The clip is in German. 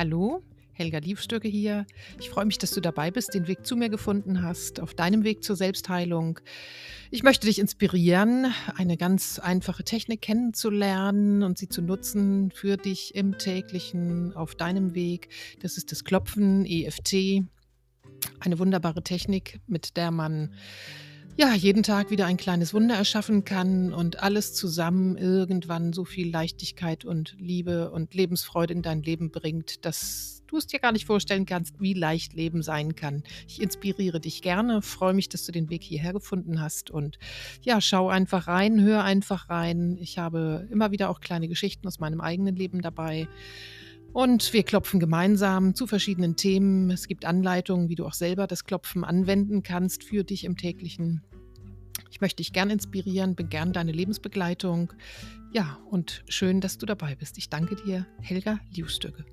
Hallo, Helga Liefstöcke hier. Ich freue mich, dass du dabei bist, den Weg zu mir gefunden hast, auf deinem Weg zur Selbstheilung. Ich möchte dich inspirieren, eine ganz einfache Technik kennenzulernen und sie zu nutzen für dich im täglichen, auf deinem Weg. Das ist das Klopfen, EFT. Eine wunderbare Technik, mit der man ja, jeden Tag wieder ein kleines Wunder erschaffen kann und alles zusammen irgendwann so viel Leichtigkeit und Liebe und Lebensfreude in dein Leben bringt, dass du es dir gar nicht vorstellen kannst, wie leicht Leben sein kann. Ich inspiriere dich gerne, freue mich, dass du den Weg hierher gefunden hast und ja, schau einfach rein, hör einfach rein. Ich habe immer wieder auch kleine Geschichten aus meinem eigenen Leben dabei. Und wir klopfen gemeinsam zu verschiedenen Themen. Es gibt Anleitungen, wie du auch selber das Klopfen anwenden kannst für dich im täglichen. Ich möchte dich gern inspirieren, bin gern deine Lebensbegleitung. Ja, und schön, dass du dabei bist. Ich danke dir, Helga Liustöcke.